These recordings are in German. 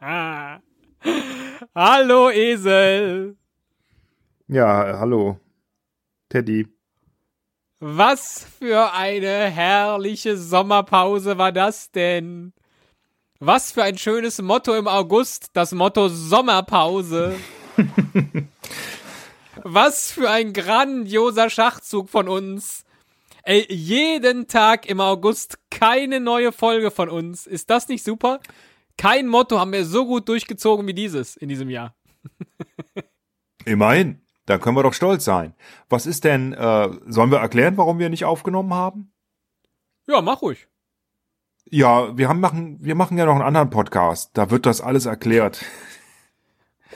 hallo Esel. Ja, hallo. Teddy. Was für eine herrliche Sommerpause war das denn? Was für ein schönes Motto im August, das Motto Sommerpause. Was für ein grandioser Schachzug von uns. Ey, jeden Tag im August keine neue Folge von uns. Ist das nicht super? Kein Motto haben wir so gut durchgezogen wie dieses in diesem Jahr. Immerhin. Da können wir doch stolz sein. Was ist denn, äh, sollen wir erklären, warum wir nicht aufgenommen haben? Ja, mach ruhig. Ja, wir haben machen, wir machen ja noch einen anderen Podcast. Da wird das alles erklärt.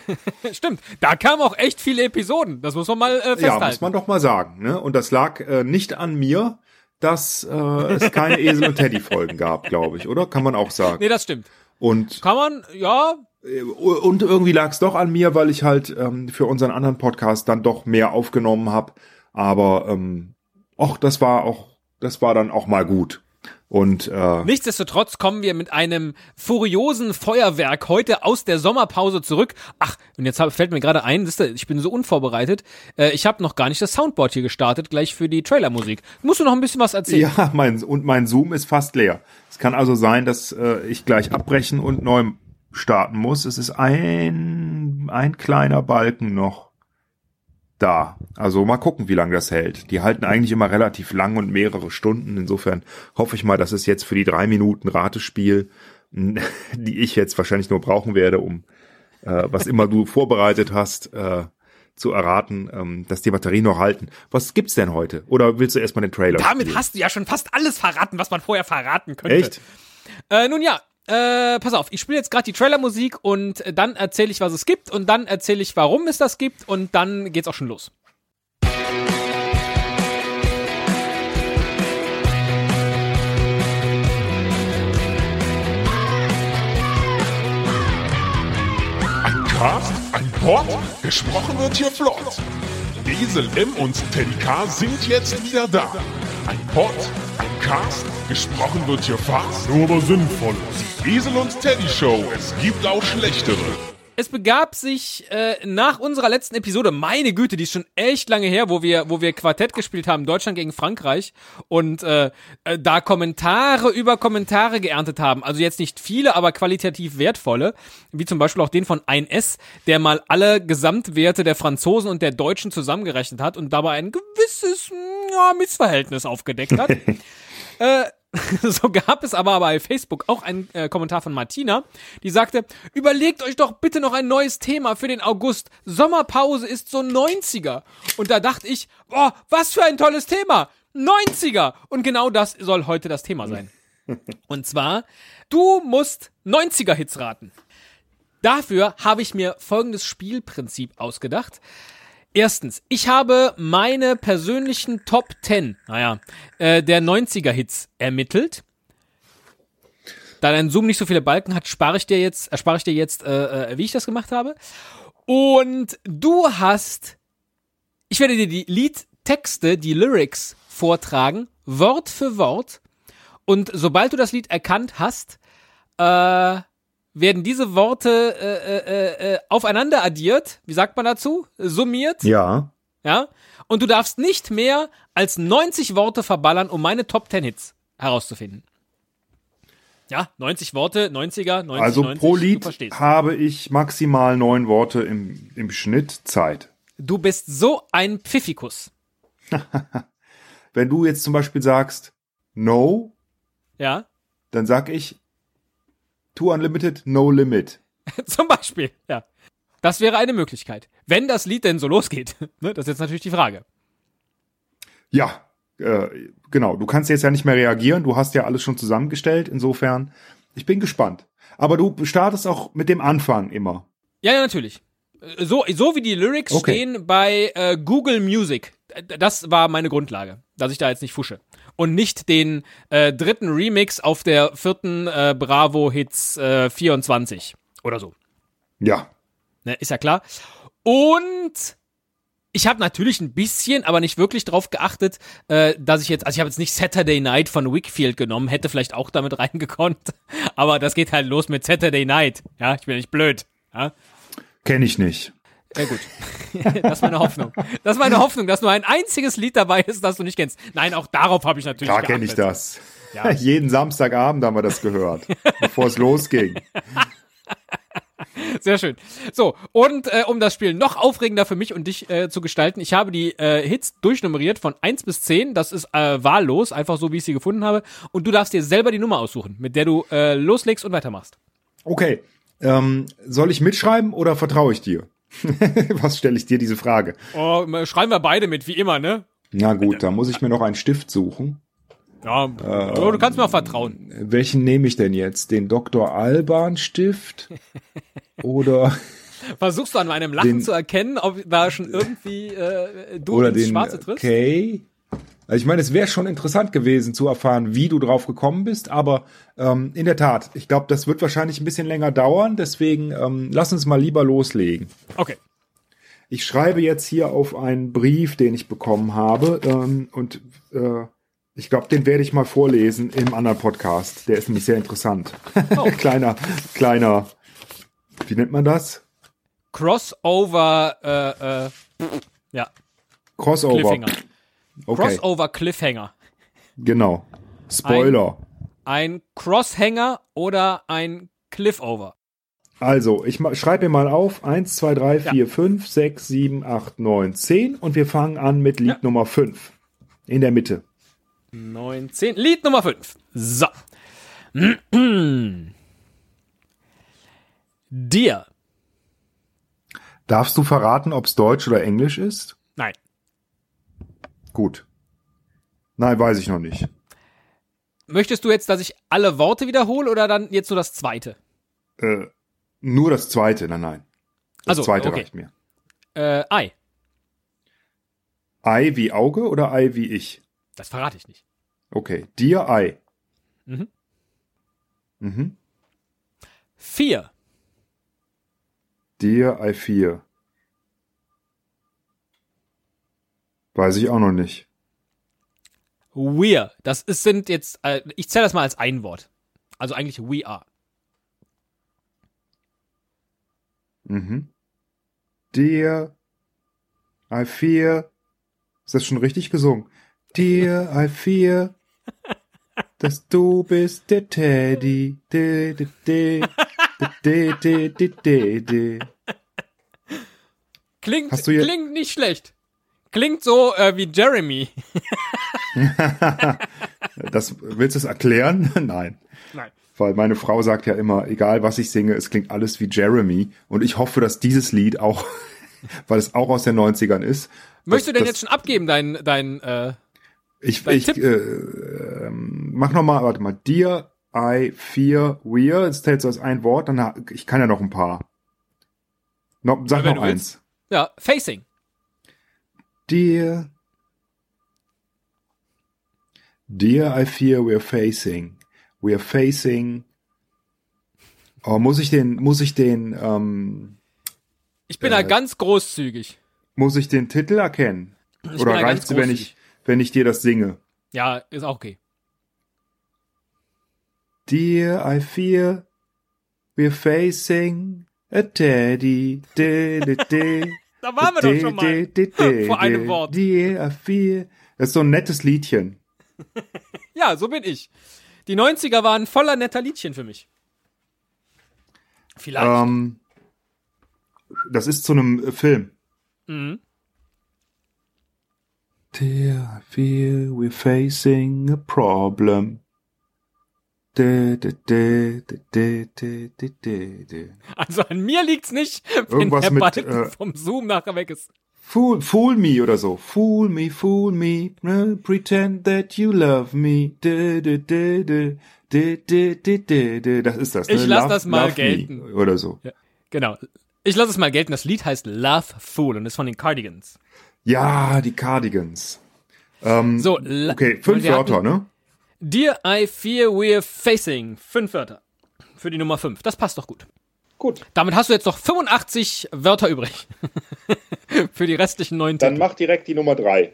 Stimmt, da kamen auch echt viele Episoden. Das muss man mal äh, festhalten. Ja, muss man doch mal sagen. Ne? Und das lag äh, nicht an mir, dass äh, es keine Esel und Teddy Folgen gab, glaube ich, oder? Kann man auch sagen. Nee, das stimmt. Und kann man, ja. Äh, und irgendwie lag es doch an mir, weil ich halt ähm, für unseren anderen Podcast dann doch mehr aufgenommen habe. Aber ähm, och, das war auch, das war dann auch mal gut. Und äh, nichtsdestotrotz kommen wir mit einem furiosen Feuerwerk heute aus der Sommerpause zurück. Ach, und jetzt fällt mir gerade ein, ist, ich bin so unvorbereitet. Äh, ich habe noch gar nicht das Soundboard hier gestartet, gleich für die Trailermusik. Musst du noch ein bisschen was erzählen? Ja, mein und mein Zoom ist fast leer. Es kann also sein, dass äh, ich gleich abbrechen und neu starten muss. Es ist ein ein kleiner Balken noch da. Also mal gucken, wie lange das hält. Die halten eigentlich immer relativ lang und mehrere Stunden. Insofern hoffe ich mal, dass es jetzt für die drei Minuten Ratespiel, die ich jetzt wahrscheinlich nur brauchen werde, um äh, was immer du vorbereitet hast, äh, zu erraten, ähm, dass die Batterien noch halten. Was gibt's denn heute? Oder willst du erstmal den Trailer? Damit spielen? hast du ja schon fast alles verraten, was man vorher verraten könnte. Echt? Äh, nun ja, äh, pass auf, ich spiele jetzt gerade die Trailermusik und dann erzähle ich, was es gibt und dann erzähle ich, warum es das gibt und dann geht's auch schon los. Ein Cast, ein Pod, gesprochen wird hier flott. Esel M und Teddy K sind jetzt wieder da. Ein Pod, ein Cast, gesprochen wird hier fast, nur aber sinnvoll. Die Esel und Teddy Show, es gibt auch schlechtere. Es begab sich äh, nach unserer letzten Episode, meine Güte, die ist schon echt lange her, wo wir, wo wir Quartett gespielt haben, Deutschland gegen Frankreich und äh, äh, da Kommentare über Kommentare geerntet haben. Also jetzt nicht viele, aber qualitativ wertvolle, wie zum Beispiel auch den von 1S, der mal alle Gesamtwerte der Franzosen und der Deutschen zusammengerechnet hat und dabei ein gewisses ja, Missverhältnis aufgedeckt hat. äh, so gab es aber bei Facebook auch einen äh, Kommentar von Martina, die sagte, überlegt euch doch bitte noch ein neues Thema für den August. Sommerpause ist so 90er. Und da dachte ich, boah, was für ein tolles Thema. 90er. Und genau das soll heute das Thema sein. Und zwar, du musst 90er Hits raten. Dafür habe ich mir folgendes Spielprinzip ausgedacht. Erstens, ich habe meine persönlichen Top 10, naja, äh, der 90er Hits ermittelt. Da dein Zoom nicht so viele Balken hat, spare ich dir jetzt, erspare ich dir jetzt, äh, äh, wie ich das gemacht habe. Und du hast, ich werde dir die Liedtexte, die Lyrics vortragen, Wort für Wort. Und sobald du das Lied erkannt hast, äh, werden diese Worte äh, äh, äh, aufeinander addiert, wie sagt man dazu? Summiert? Ja. Ja? Und du darfst nicht mehr als 90 Worte verballern, um meine Top 10 Hits herauszufinden. Ja, 90 Worte, 90er, 90, Also 90, pro Lied habe ich maximal neun Worte im, im Schnitt Zeit. Du bist so ein Pfiffikus. Wenn du jetzt zum Beispiel sagst, no, ja, dann sag ich Too Unlimited, No Limit. Zum Beispiel, ja. Das wäre eine Möglichkeit. Wenn das Lied denn so losgeht. ne, das ist jetzt natürlich die Frage. Ja, äh, genau. Du kannst jetzt ja nicht mehr reagieren. Du hast ja alles schon zusammengestellt. Insofern, ich bin gespannt. Aber du startest auch mit dem Anfang immer. Ja, ja, natürlich. So, so wie die Lyrics okay. stehen bei äh, Google Music. Das war meine Grundlage, dass ich da jetzt nicht fusche und nicht den äh, dritten Remix auf der vierten äh, Bravo Hits äh, 24 oder so. Ja. Ne, ist ja klar. Und ich habe natürlich ein bisschen, aber nicht wirklich drauf geachtet, äh, dass ich jetzt, also ich habe jetzt nicht Saturday Night von Wickfield genommen, hätte vielleicht auch damit reingekonnt, aber das geht halt los mit Saturday Night. Ja, ich bin nicht blöd. Ja, Kenne ich nicht. Ja gut. das ist meine Hoffnung. Das ist meine Hoffnung, dass nur ein einziges Lied dabei ist, das du nicht kennst. Nein, auch darauf habe ich natürlich Klar kenne ich das. Ja. Jeden Samstagabend haben wir das gehört, bevor es losging. Sehr schön. So, und äh, um das Spiel noch aufregender für mich und dich äh, zu gestalten, ich habe die äh, Hits durchnummeriert von 1 bis 10. Das ist äh, wahllos, einfach so, wie ich sie gefunden habe. Und du darfst dir selber die Nummer aussuchen, mit der du äh, loslegst und weitermachst. Okay, ähm, soll ich mitschreiben oder vertraue ich dir? Was stelle ich dir diese Frage? Oh, schreiben wir beide mit, wie immer, ne? Na gut, da muss ich mir noch einen Stift suchen. Ja, oh, du kannst mir auch vertrauen. Welchen nehme ich denn jetzt? Den Dr. Alban Stift? Oder, Versuchst du an meinem Lachen Den- zu erkennen, ob da schon irgendwie äh, du oder ins den Schwarze triffst? K? Also ich meine, es wäre schon interessant gewesen zu erfahren, wie du drauf gekommen bist, aber ähm, in der Tat, ich glaube, das wird wahrscheinlich ein bisschen länger dauern, deswegen ähm, lass uns mal lieber loslegen. Okay. Ich schreibe jetzt hier auf einen Brief, den ich bekommen habe ähm, und äh, ich glaube, den werde ich mal vorlesen im anderen Podcast. Der ist nämlich sehr interessant. Oh. kleiner, kleiner, wie nennt man das? Crossover, äh, äh, ja, Crossover. Cliffhanger. Okay, Crossover Cliffhanger. genau. Spoiler. Ein Crosshanger oder ein Cliffover. Also, ich schreibe mir mal auf. 1, 2, 3, 4, 5, 6, 7, 8, 9, 10 und wir fangen an mit Lied Ja. Nummer 5. In der Mitte. 19. Lied Nummer 5. So. Dir. Darfst du verraten, ob es Deutsch oder Englisch ist? Nein. Gut. Nein, weiß ich noch nicht. Möchtest du jetzt, dass ich alle Worte wiederhole oder dann jetzt nur das zweite? Äh, nur das zweite, nein, nein. Das Also, zweite okay. reicht mir. Äh, Ei. Ei wie Auge oder Ei wie ich? Das verrate ich nicht. Okay. Dir Ei. Mhm. Mhm. Vier. Dir Ei 4. Weiß ich auch noch nicht. We're. Das ist, sind jetzt, äh, ich zähle das mal als ein Wort. Also eigentlich we are. Mhm. Dir I fear. Ist das schon richtig gesungen? Dir I fear, dass du bist der Teddy. De, de, de, de, de, de, de, de. Klingt, Hast du klingt nicht schlecht. Klingt so äh, wie Jeremy. Das, willst du es erklären? Nein. Nein. Weil meine Frau sagt ja immer, egal was ich singe, es klingt alles wie Jeremy. Und ich hoffe, dass dieses Lied auch, weil es auch aus den 90ern ist. Möchtest du denn jetzt schon abgeben, dein, dein, äh, Ich, Dein ich Tipp? äh, ähm, mach noch mal, warte mal. Dear, I, fear, we're. Jetzt zählst du als ein Wort. Dann, ich kann ja noch ein paar. No, sag Ja, noch eins. ja, Facing. Dear, dear, I fear we're facing. We're facing. Oh, muss ich den, muss ich den, ähm, Ich bin da Äh, ganz großzügig. muss ich den Titel erkennen? Ich Oder da reicht's, wenn ich, wenn ich dir das singe? Ja, ist auch okay. Dear, I fear we're facing a teddy. De, de, de, Da waren wir doch schon mal. Vor einem. Wort. Das ist so ein nettes Liedchen. Ja, so bin ich. Die 90er waren voller netter Liedchen für mich. Vielleicht. Ähm, das ist zu einem äh, Film. Mhm. Dear, I fear we're facing a problem. Also an mir liegt's nicht, wenn Irgendwas der mit, äh, vom Zoom nachher weg ist. Fool, fool me oder so. Fool me, fool me, ne, pretend that you love me. De, de, de, de, de, de, de, de, de. Das ist das. Ne? Ich lasse das mal gelten. Oder so. Ja, genau. Ich lass es mal gelten. Das Lied heißt Love Fool und ist von den Cardigans. Ja, die Cardigans. Ähm, so, okay, fünf Wörter, ne? Dear I fear we're facing. Fünf Wörter. Für die Nummer fünf. Das passt doch gut. Gut, Damit hast du jetzt noch 85 Wörter übrig. Für die restlichen neun dann Titel. mach direkt die Nummer drei.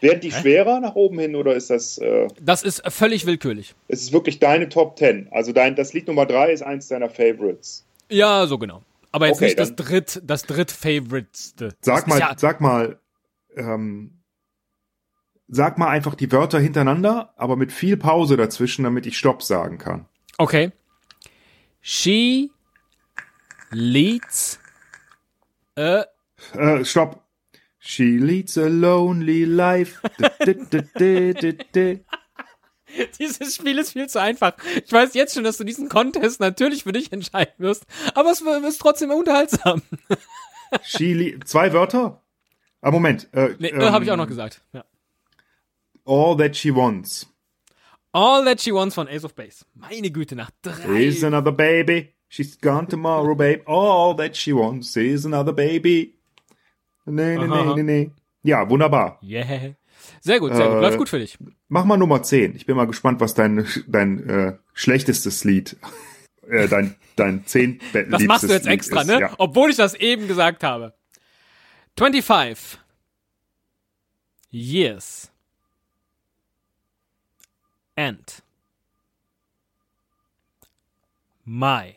Werden die schwerer nach oben hin oder ist das, äh, Das ist völlig willkürlich. ist es wirklich deine Top 10? Also dein, das Lied Nummer drei ist eins deiner Favorites. Ja, so genau. Aber jetzt Okay, nicht das dritt, das drittfavoriteste. Sag mal, ist ja, sag mal, ähm, sag mal einfach die Wörter hintereinander, aber mit viel Pause dazwischen, damit ich Stopp sagen kann. okay. She leads a Äh, Stopp. She leads a lonely life. Dieses Spiel ist viel zu einfach. Ich weiß jetzt schon, dass du diesen Contest natürlich für dich entscheiden wirst, aber es ist trotzdem unterhaltsam. She zwei Wörter? Ah, Moment. Äh, Nee, ähm, äh, habe ich auch noch gesagt. Ja. All that she wants All That She Wants von Ace of Base. Meine Güte, nach drei. is another baby. She's gone tomorrow, babe. All that she wants is another baby. Nee, nee, Aha. nee, nee, nee. Ja, wunderbar. Yeah. Sehr gut, sehr gut. Äh, Läuft gut für dich. Mach mal Nummer 10. Ich bin mal gespannt, was dein, dein äh, schlechtestes Lied, äh, dein, dein zehn Das machst du jetzt extra, ist, ne? Ja. Obwohl ich das eben gesagt habe. 25 years and my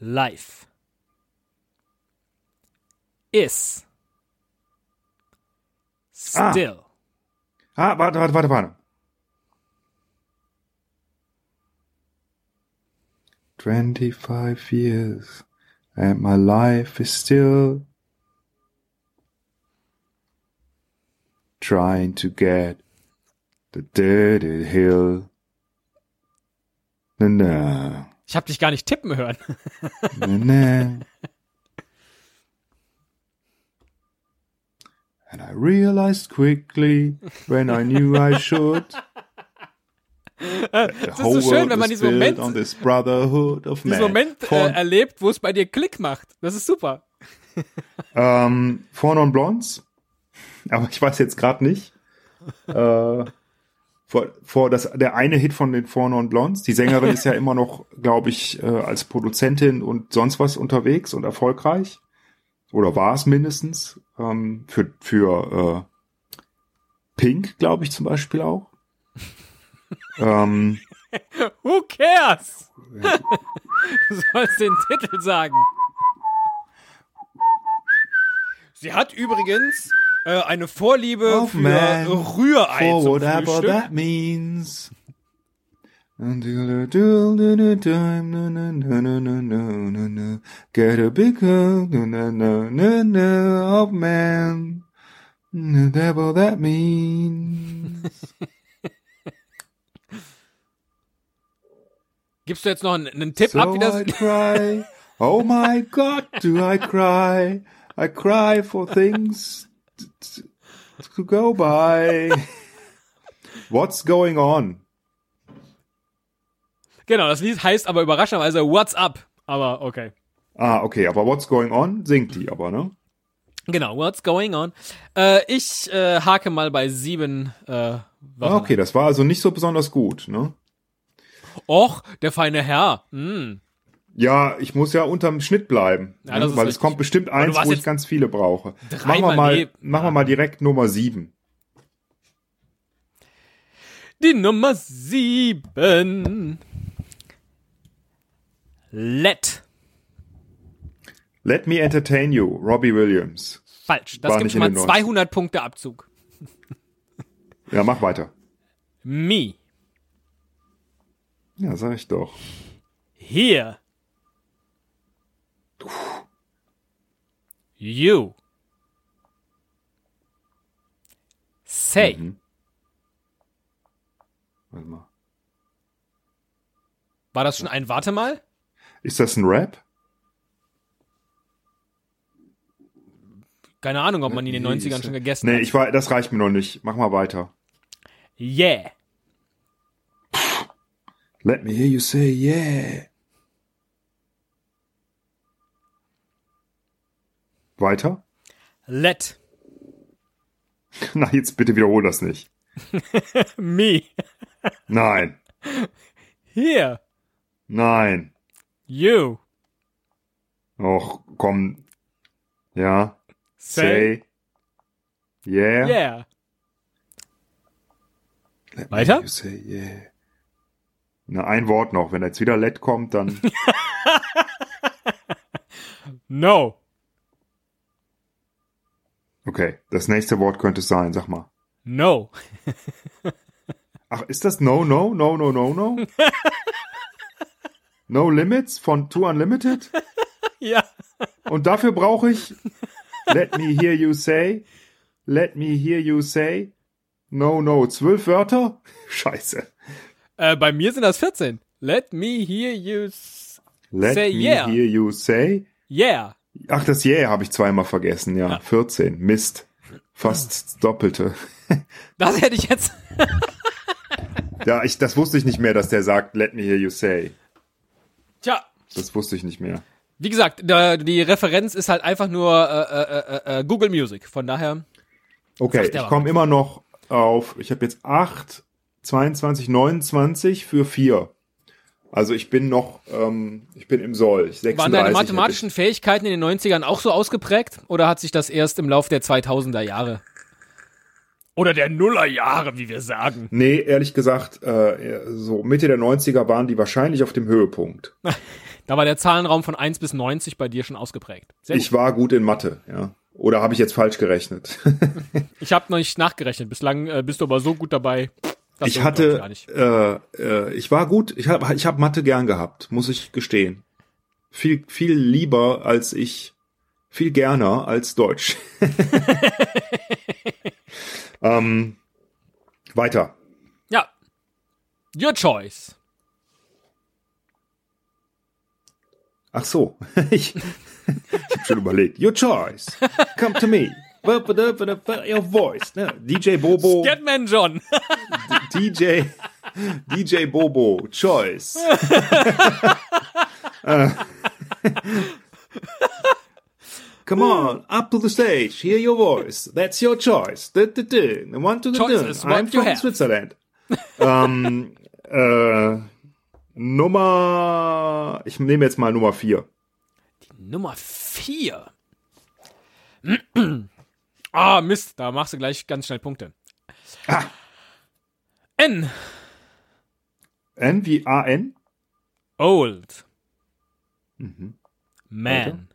life is Ah. still Ah, warte, warte, warte, warte. Twenty-five years and my life is still trying to get the dirty hill. Na, na, Ich habe dich gar nicht tippen hören. na, na. And I realized quickly when I knew I should. Das ist so schön, wenn man diesen Moment, on this brotherhood of diesen. Moment äh, erlebt, wo es bei dir Klick macht. Das ist super. ähm, Four Non Blondes, aber ich weiß jetzt gerade nicht. äh, vor, vor das, der eine Hit von den Four Non Blondes. Die Sängerin ist ja immer noch, glaube ich, äh, als Produzentin und sonst was unterwegs und erfolgreich. Oder war es mindestens. Ähm, für für äh, Pink, glaube ich, zum Beispiel auch. ähm, Who cares? du sollst den Titel sagen. Sie hat übrigens äh, eine Vorliebe oh, für man. Rührei For zum whatever Frühstück. that means. Get a big of man. Whatever that means. Gibst du jetzt noch einen, einen Tipp so ab, wie das? I cry. Oh my God, do I cry? I cry for things to go by. What's going on? Genau, das Lied heißt aber überraschenderweise What's Up. Aber okay. Ah, okay, aber What's Going On singt die aber, ne? Genau, What's Going On. Äh, ich äh, hake mal bei sieben äh, Ah, okay, das war also nicht so besonders gut, ne? Och, der feine Herr. Hm. Ja, ich muss ja unterm Schnitt bleiben, Ja, ne? weil es kommt bestimmt eins, wo ich ganz viele brauche. Machen wir mal, neben- machen wir mal direkt Nummer sieben. Die Nummer sieben. Let. Let Me Entertain You, Robbie Williams. Falsch. Das War gibt schon mal in den 200 Punkte Abzug. Ja, mach weiter. Me. Ja, sag ich doch. Here. You. Say. Mhm. Warte mal. War das schon ein Warte mal? Ist das ein Rap? Keine Ahnung, ob man ihn in den Nee, 90ern ist- schon gegessen Nee, hat. ich war, das reicht mir noch nicht. Mach mal weiter. Yeah. Let me hear you say yeah. Weiter? Let. Na, jetzt bitte wiederhol das nicht. Me. Nein. Here. Nein. You. Och, komm. Ja. Say. Say. Yeah. Yeah. Let Weiter? Say yeah. Na, ein Wort noch. Wenn jetzt wieder let kommt, dann. No. Okay. Das nächste Wort könnte es sein. Sag mal. No. Ach, ist das No, No, No, No, No, No? no Limits von Two Unlimited? Ja. Und dafür brauche ich Let me hear you say. Let me hear you say. No, no. Zwölf Wörter? Scheiße. Äh, bei mir sind das 14. Let me hear you Let Say me yeah. hear you say. Yeah. Ach, das Yeah habe ich zweimal vergessen. Ja, 14. Mist. Fast das Doppelte. Das hätte ich jetzt. Ja, ich, das wusste ich nicht mehr, dass der sagt, let me hear you say. Tja. Das wusste ich nicht mehr. Wie gesagt, die Referenz ist halt einfach nur äh, äh, äh, äh, Google Music. Von daher. Okay, ich komme immer noch auf, ich habe jetzt 8, 22, 29 für 4. Also ich bin noch, ähm, ich bin im Soll. Ich 36 Waren deine mathematischen Fähigkeiten in den 90ern auch so ausgeprägt? Oder hat sich das erst im Lauf der 2000er Jahre? Oder der Nullerjahre, wie wir sagen. Nee, ehrlich gesagt, äh, so Mitte der 90er waren die wahrscheinlich auf dem Höhepunkt. Da war der Zahlenraum von 1 bis 90 bei dir schon ausgeprägt. Sehr gut. Ich war gut in Mathe, ja. Oder habe ich jetzt falsch gerechnet? Ich habe noch nicht nachgerechnet. Bislang äh, bist du aber so gut dabei. Das ich hatte, äh, äh, ich war gut, ich habe ich hab Mathe gern gehabt, muss ich gestehen. Viel, viel lieber als ich, viel gerner als Deutsch. ähm, weiter. Ja. Your choice. Ach so, ich, ich habe schon überlegt. Your choice. Come to me. Your voice. Ne? DJ Bobo. Scatman John. DJ, DJ Bobo, Choice. Äh. Come on, up to the stage, hear your voice. That's your choice. Du, du. The One to the Choice dun. is what I'm from have. Switzerland. ähm, äh, Nummer, ich nehme jetzt mal Nummer vier. Nummer 4. ah, Mist. Da machst du gleich ganz schnell Punkte. Ah. N. N wie A-N? Old. Mhm. Man.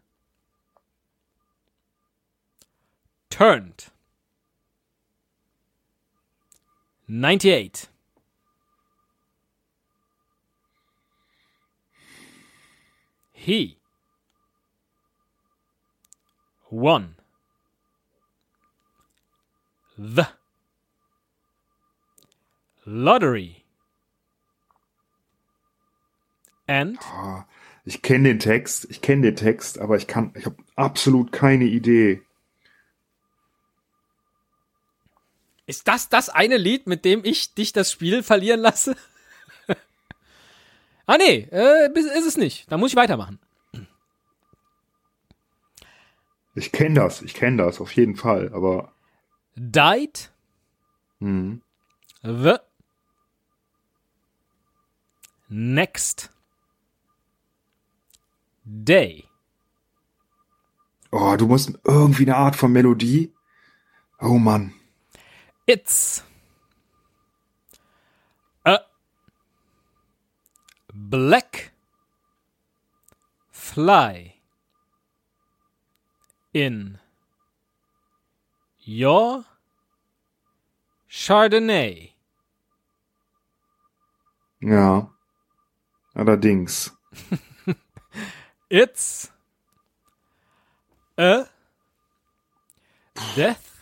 Turned. 98. He. Won. The. Lottery. And. Ich kenne den Text, ich kenne den Text, aber ich kann, ich habe absolut keine Idee. Ist das das eine Lied, mit dem ich dich das Spiel verlieren lasse? ah nee, äh, ist es nicht. Da muss ich weitermachen. Ich kenne das, ich kenne das auf jeden Fall, aber Died hm. the next day. oh, du musst irgendwie eine Art von Melodie. Oh Mann. It's a black fly in your Chardonnay. Ja. Allerdings. It's a death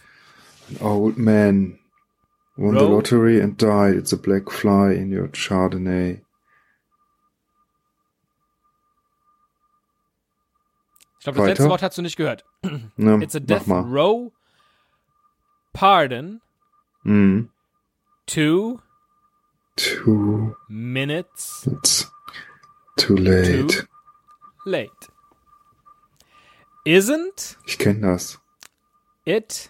An old man won the Row. lottery and died. It's a black fly in your Chardonnay. Ich glaube, das Weiter? letzte Wort hast du nicht gehört. Ne, It's a death row Pardon. Mm. Two. Two. Minutes. It's too late. Too late. Isn't. Ich kenne das. It.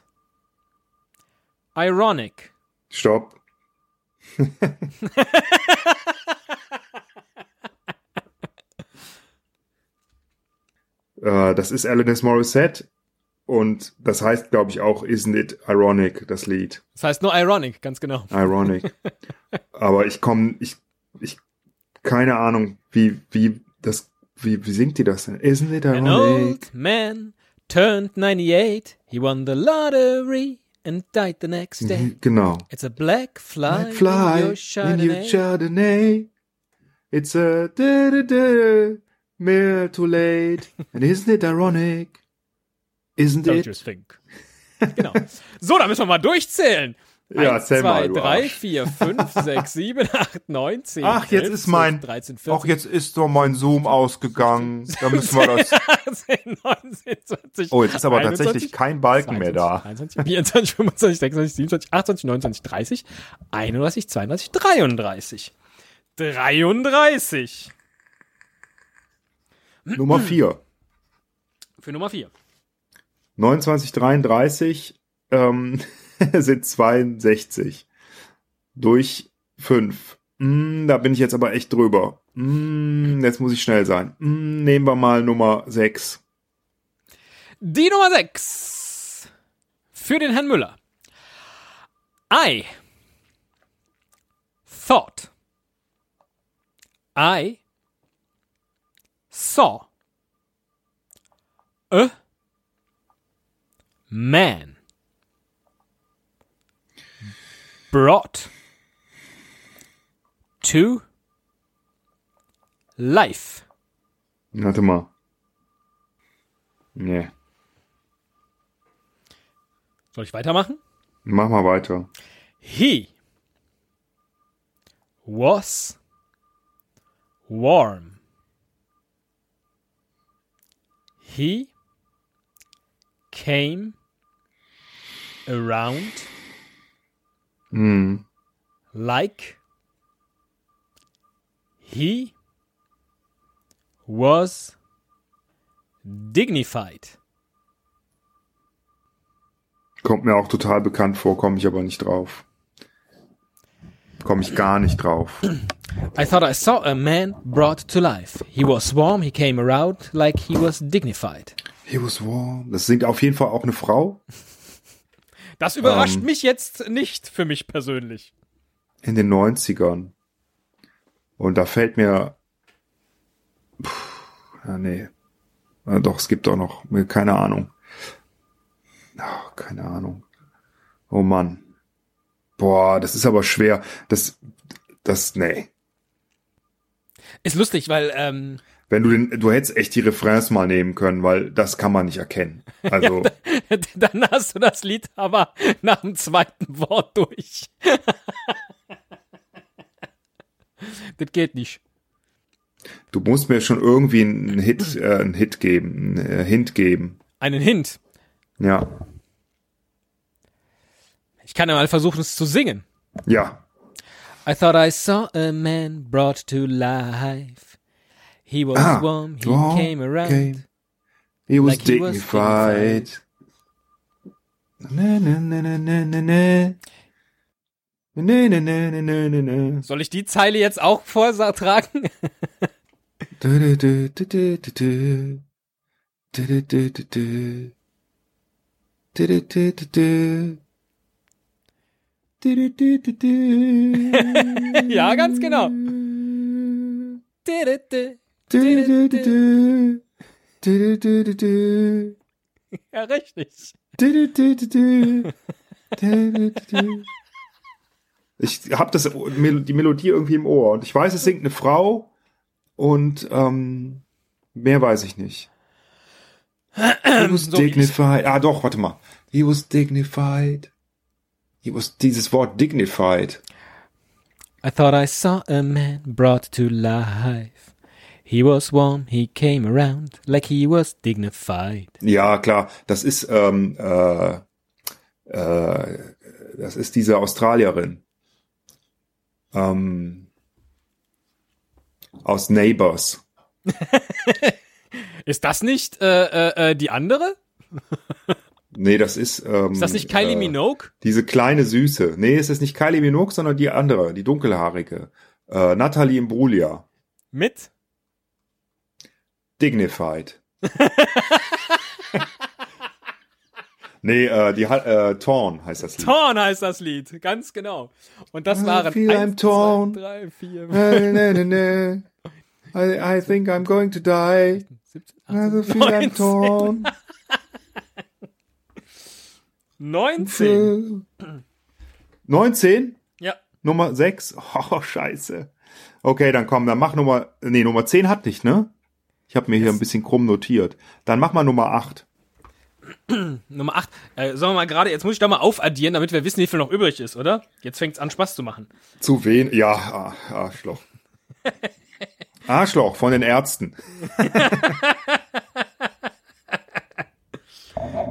Ironic. Stopp. Äh, das ist Alanis Morissette und das heißt, glaube ich, auch Isn't It Ironic, das Lied. Das heißt nur Ironic, ganz genau. Ironic. Aber ich komme, ich, ich, keine Ahnung, wie, wie das, wie, wie singt die das denn? Isn't it An ironic? old man turned 98. He won the lottery and died the next day. Genau. It's a black fly, Like fly in your in Chardonnay. your Chardonnay. It's a da da da mere too late. And isn't it ironic? Isn't Don't it? you think? genau. So, da müssen wir mal durchzählen. Ja, Eins, zähl zwei, mal, du drei, Arsch. vier, fünf, sechs, sieben, acht, neun, zehn. Ach, jetzt 11, ist mein, 12, 13, 14, ach, jetzt ist doch mein Zoom ausgegangen. Da müssen wir das, 18, 19, 20. oh, jetzt ist aber 21, tatsächlich kein Balken mehr da. 23, 24, 25, 26, 27, 28, 29, 30, 31, 32, 33. 33. Nummer vier. Für Nummer 4. 2933 ähm, sind 62 durch 5. Mm, da bin ich jetzt aber echt drüber. Mm, jetzt muss ich schnell sein. Mm, nehmen wir mal Nummer 6. Die Nummer 6. Für den Herrn Müller. I thought I saw a man brought to life. Warte mal. Nee. Soll ich weitermachen? Mach mal weiter. He was warm. He came around Mm. like he was dignified. Kommt mir auch total bekannt vor, komme ich aber nicht drauf. Komme ich gar nicht drauf. I thought I saw a man brought to life. He was warm, he came around like he was dignified. He was warm. Das singt auf jeden Fall auch eine Frau Das überrascht Ähm. mich jetzt nicht für mich persönlich. in den 90ern. Und da fällt mir. Puh, ja, nee. Ja, doch, es gibt auch noch. Keine Ahnung. Ah, keine Ahnung. Oh Mann. Boah, das ist aber schwer. Das. Das. Nee. Ist lustig, weil ähm, Wenn du den. Du hättest echt die Refrains mal nehmen können, weil das kann man nicht erkennen. Also. dann hast du das Lied aber nach dem zweiten Wort durch. das geht nicht. Du musst mir schon irgendwie einen Hit, äh, einen Hit geben, einen äh, Hint geben. Einen Hint. Ja. Ich kann ja mal versuchen, es zu singen. Ja. I thought I saw a man brought to life. He was Ah, warm, he warm, came around. came. He was Like dignified. Soll ich die Zeile jetzt auch vortragen? Du, du, du, du, du, du, du. Du, du, du, du, du. Du, du, du, du, du. Du, du, du, du, du. Ja, ganz genau. Du, du, du, du. Du, du, du, du, du. Ja, richtig. Du, du, du, du, du. Du, du, du, du. Ich habe das die Melodie irgendwie im Ohr und ich weiß, es singt eine Frau und ähm, mehr weiß ich nicht. He was dignified. Ah, doch, warte mal. He was dignified. He was dieses Wort dignified. I thought I saw a man brought to life. He was warm, he came around like he was dignified. Ja, klar. Das ist ähm, äh, äh, das ist diese Australierin ähm, aus Neighbors. Ist das nicht äh, äh, äh, die andere? Nee, das ist. Ähm, Ist das nicht Kylie äh, Minogue? Diese kleine Süße. Nee, es ist nicht Kylie Minogue, sondern die andere, die dunkelhaarige. Äh, Natalie Imbruglia. Mit? Dignified. nee, äh, die äh, Torn heißt das Lied. Torn heißt das Lied, ganz genau. Und das I waren feel I'm eins, torn. zwei, drei, vier, Äh, ne, ne, ne. I, I think I'm going to die. 17, I 18, feel I'm 19. torn. 19. 19? Ja. Nummer 6? Oh, scheiße. Okay, dann komm, dann mach Nummer, nee, Nummer 10 hat nicht, ne? Ich habe mir hier ein bisschen krumm notiert. Dann mach mal Nummer 8. Nummer 8. Äh, sagen wir mal gerade, jetzt muss ich da mal aufaddieren, damit wir wissen, wie viel noch übrig ist, oder? Jetzt fängt's an, Spaß zu machen. Zu wen? Ja, ah, Arschloch. Arschloch von den Ärzten.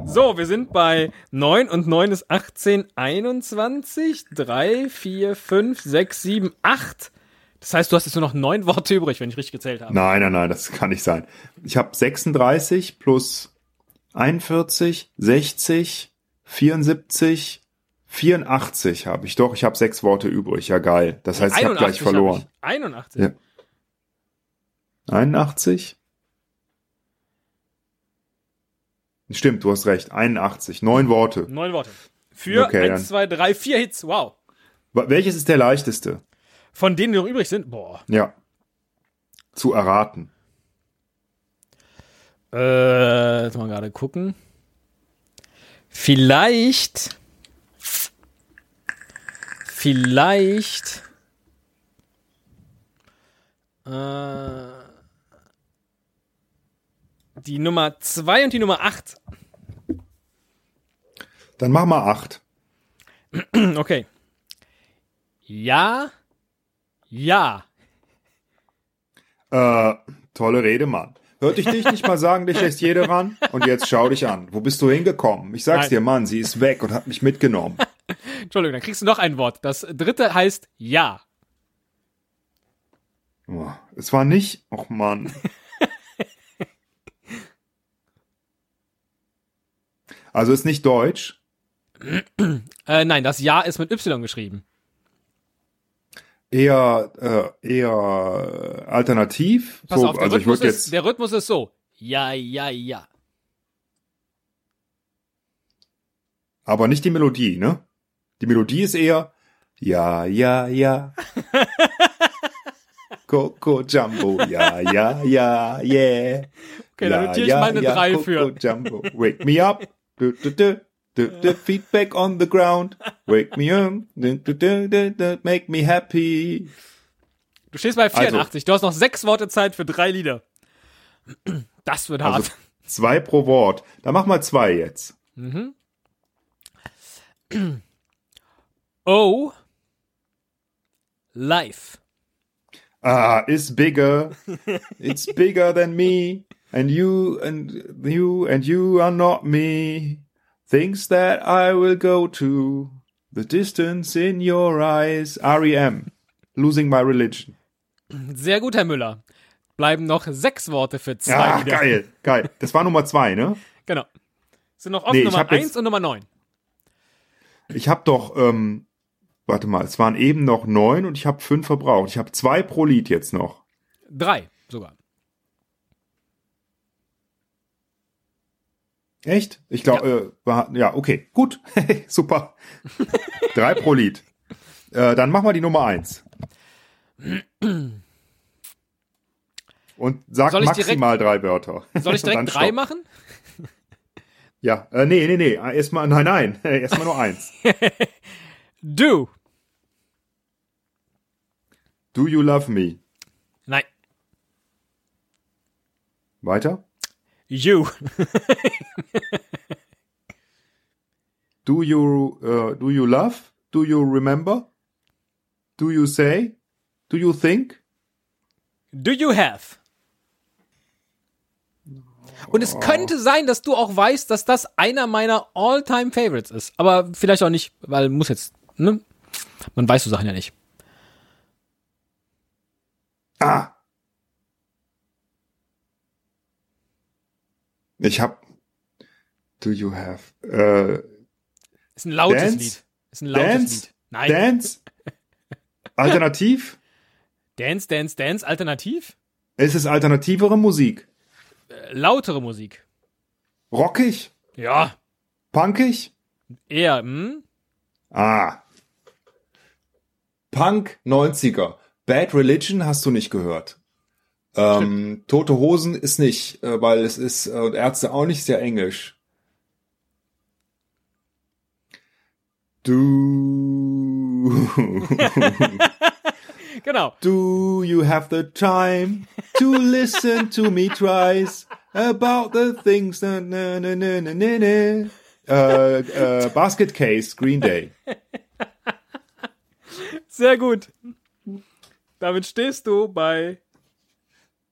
So, wir sind bei 9 und 9 ist 18, 21, 3, 4, 5, 6, 7, 8. Das heißt, du hast jetzt nur noch 9 Worte übrig, wenn ich richtig gezählt habe. Nein, nein, nein, das kann nicht sein. Ich habe 36 plus 41, 60, 74, 84 habe ich. Doch, ich habe sechs Worte übrig. Ja, geil. Das heißt, ich habe gleich 81 hab verloren. ich. 81. Ja. 81? Stimmt, du hast recht. 81. Neun Worte. Neun Worte. Für Okay. 1, 2, 3, 4 Hits. Wow. Welches ist der leichteste? Von denen, die noch übrig sind, boah. Ja. Zu erraten. Äh, jetzt mal gerade gucken. Vielleicht. Vielleicht. Äh, die Nummer 2 und die Nummer 8. Dann mach mal acht. Okay. Ja. Ja. Äh, tolle Rede, Mann. Hörte ich dich nicht mal sagen, dich lässt jeder ran? Und jetzt schau dich an. Wo bist du hingekommen? Ich sag's Nein. dir, Mann, sie ist weg und hat mich mitgenommen. Entschuldigung, dann kriegst du noch ein Wort. Das dritte heißt Ja. Oh, es war nicht, och Mann. Also ist nicht Deutsch. Äh, nein, das Ja ist mit Y geschrieben. Eher, äh, eher alternativ. Pass so, auf, der, also ich Rhythmus würde ist, jetzt. der Rhythmus ist so. Ja, ja, ja. Aber nicht die Melodie, ne? Die Melodie ist eher Ja, ja, ja. Coco Jumbo, ja, ja, ja, yeah. Okay, dann notiere ich mal eine 3 Coco für. Jumbo, wake me up. Du, du, du. Du, du, feedback on the ground. Wake me up. Make me happy. Du stehst bei Also- 84. Du hast noch sechs Worte Zeit für drei Lieder. Das wird hart. Also zwei pro Wort. Dann mach mal zwei jetzt. oh. Life. Ah, it's bigger. It's bigger than me. And you and you and you are not me. Things that I will go to. The distance in your eyes. REM. Losing my religion. Sehr gut, Herr Müller. Bleiben noch sechs Worte für zwei Ja, Lieder. geil, geil. Das war Nummer zwei, ne? Genau. Sind noch offen Nee, Nummer hab jetzt- 1 und Nummer 9. Ich habe doch, ähm, warte mal, es waren eben noch neun und ich habe fünf verbraucht. Ich habe zwei pro Lied jetzt noch. Drei sogar. Echt? Ich glaube, äh, war, ja, okay, gut, super. Drei pro Lied. Äh, dann machen wir die Nummer eins. Und sag ich direkt- maximal drei Wörter. Soll ich Dann direkt drei machen? Ja, äh, nee, nee, nee, erstmal, nein, nein, erstmal nur eins. Do. Do you love me? Nein. Weiter? You. Do you, äh, do you love? Do you remember? Do you say? Do you think? Do you have? Und es könnte sein, dass du auch weißt, dass das einer meiner all-time Favorites ist. Aber vielleicht auch nicht, weil muss jetzt, ne? Man weiß so Sachen ja nicht. Ah. Ich hab. Do you have? Äh, Ist ein lautes Dance? Lied. Ist ein lautes Dance? Lied. Nein. Dance? Alternativ? Dance, Dance, Dance, alternativ? Es ist alternativere Musik. Äh, lautere Musik. Rockig? Ja, Punkig? eher, hm? Ah. Punk 90er. Bad Religion hast du nicht gehört. Ähm, Tote Hosen ist nicht, äh, weil es ist, äh, und Ärzte auch nicht sehr englisch. Du. Genau. Do you have the time to listen to me tries about the things na na na na na na na. Äh, äh, Basket Case, Green Day. Sehr gut. Damit stehst du bei.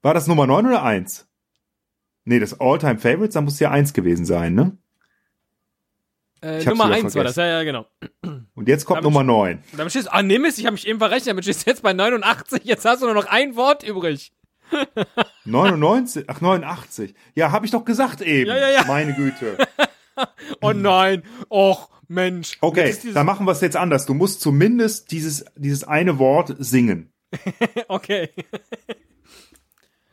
War das Nummer 9 oder 1? Nee, das All-Time Favorites, da muss ja 1 gewesen sein, ne? Äh, Nummer wieder 1 war das, ja, ja, genau. Und jetzt kommt Damit- Nummer 9. Damit stehst. Ah, nimm es, ich habe mich eben verrechnet, damit stehst du jetzt bei 89. Jetzt hast du nur noch ein Wort übrig. 99, ach 89. Ja, habe ich doch gesagt eben. Ja, ja, ja. Meine Güte. Oh nein. Och, Mensch. Okay, dann machen wir es jetzt anders. Du musst zumindest dieses, dieses eine Wort singen. Okay.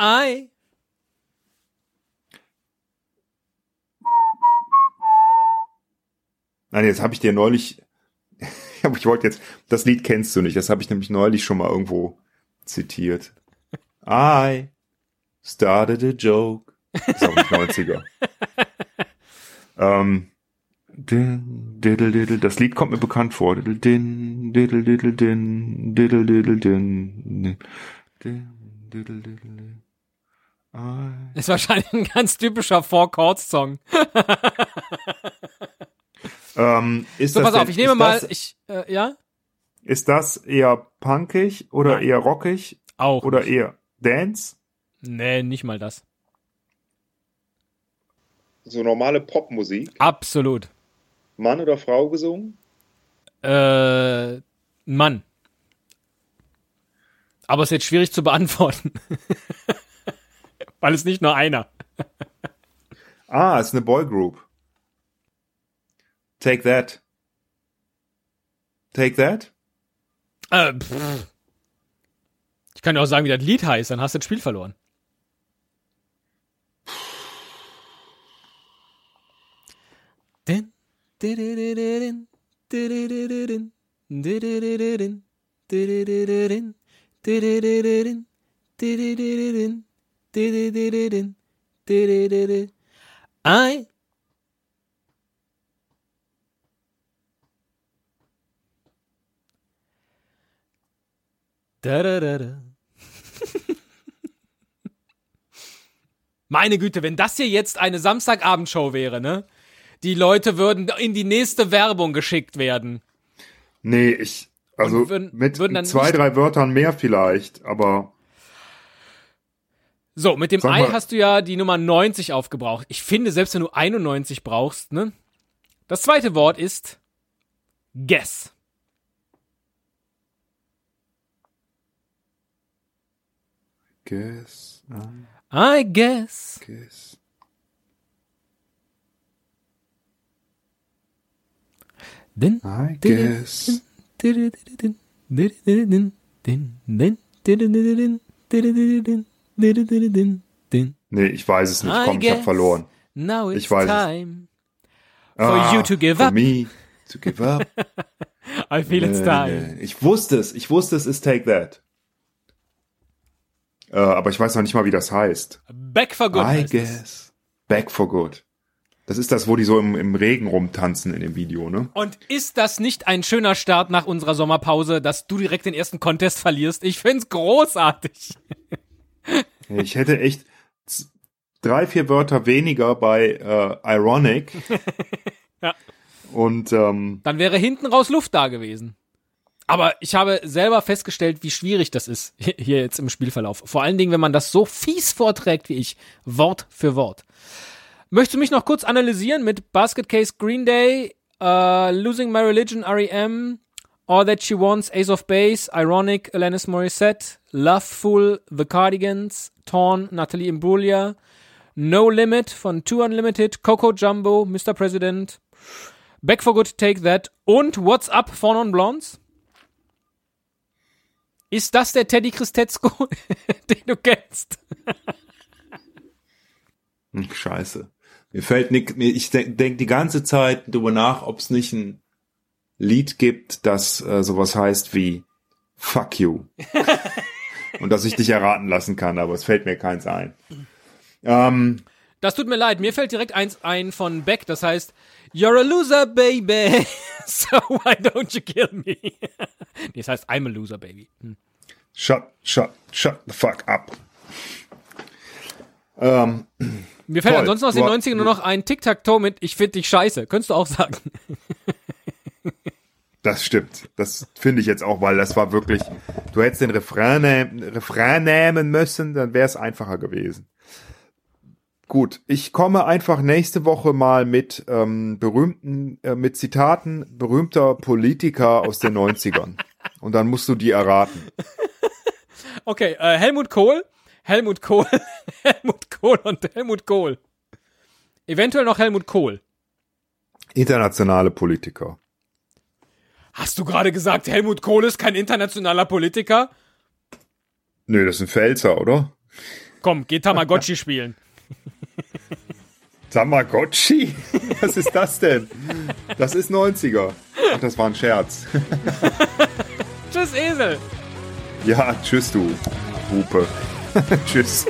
I. Nein, jetzt habe ich dir neulich, ich wollte jetzt, das Lied kennst du nicht, das habe ich nämlich neulich schon mal irgendwo zitiert. I started a joke. Ist auch nicht 90er. ähm, din, diddle, diddle, das Lied kommt mir bekannt vor. Diddle, din, diddle, diddle, din, diddle, diddle, din, din, diddle, diddle, din. I Ist wahrscheinlich ein ganz typischer Four-Chords-Song. Ähm, ist So, das pass auf, denn- ich nehme ist mal, Das, ich, äh, ja? ist das eher punkig oder Nein. eher rockig Auch. oder nicht. eher Dance? Nee, nicht mal das. So normale Popmusik. Absolut. Mann oder Frau gesungen? Äh, Mann. Aber es ist jetzt schwierig zu beantworten. Weil es nicht nur einer. Ah, ist eine Boygroup. Take that. Take that? Äh, pff. Ich kann dir auch sagen, wie das Lied heißt, dann hast du das Spiel verloren. Din, I Da, da, da, da. Meine Güte, wenn das hier jetzt eine Samstagabendshow wäre, ne? Die Leute würden in die nächste Werbung geschickt werden. Nee, ich, also würden- mit würden zwei, drei Wörtern mehr vielleicht, aber So, mit dem Sag Ei mal- hast du ja die Nummer 90 aufgebraucht. Ich finde, selbst wenn du 91 brauchst, ne? Das zweite Wort ist Guess. guess, I I guess. guess. Din. Nee, ich weiß es nicht. I Komm, ich hab verloren. Now it's Ich weiß es. time. For you to give for up. me to give up. I feel it's time. Ich wusste es. Ich wusste es ist Take That. Äh, aber ich weiß noch nicht mal, wie das heißt. Back for good. I es. guess. Back for good. Das ist das, wo die so im, im Regen rumtanzen in dem Video, ne? Und ist das nicht ein schöner Start nach unserer Sommerpause, dass du direkt den ersten Contest verlierst? Ich find's großartig. Ich hätte echt drei, vier Wörter weniger bei äh, Ironic. Ja. Und ähm, Dann wäre hinten raus Luft da gewesen. Aber ich habe selber festgestellt, wie schwierig das ist hier jetzt im Spielverlauf. Vor allen Dingen, wenn man das so fies vorträgt wie ich, Wort für Wort. Möchtest du mich noch kurz analysieren mit Basket Case Green Day, uh, Losing My Religion, REM, All That She Wants, Ace of Base, Ironic, Alanis Morissette, Loveful, The Cardigans, Torn, Natalie Imbruglia, No Limit von Two Unlimited, Coco Jumbo, Mr. President, Back for Good, Take That und What's Up von Non Blondes? Ist das der Teddy Christetzko, den du kennst? Hm, Scheiße. Mir fällt nicht, mir, ich denke denk die ganze Zeit darüber nach, ob es nicht ein Lied gibt, das äh, sowas heißt wie Fuck you. Und dass ich dich erraten lassen kann, aber es fällt mir keins ein. Ähm, Das tut mir leid, mir fällt direkt eins ein von Beck, das heißt You're a loser, baby, so why don't you kill me? nee, das heißt I'm a loser, baby. Hm. shut, shut, shut the fuck up. Ähm, Mir fällt Toll. ansonsten aus den ha- 90ern nur noch ein Tic-Tac-Toe mit Ich find dich scheiße. Könntest du auch sagen. Das stimmt. Das finde ich jetzt auch, weil das war wirklich, du hättest den Refrain, Refrain nehmen müssen, dann wäre es einfacher gewesen. Gut, ich komme einfach nächste Woche mal mit ähm, berühmten, äh, mit Zitaten berühmter Politiker aus den 90ern. Und dann musst du die erraten. Okay, äh, Helmut Kohl, Helmut Kohl, Helmut Kohl und Helmut Kohl. Eventuell noch Helmut Kohl. Internationale Politiker. Hast du gerade gesagt, Helmut Kohl ist kein internationaler Politiker? Nö, das ist ein Pfälzer, oder? Komm, geh Tamagotchi spielen. Tamagotchi? Was ist das denn? Das ist 90er. Ach, das war ein Scherz. Tschüss, Esel. Ja, tschüss, du Hupe. Tschüss.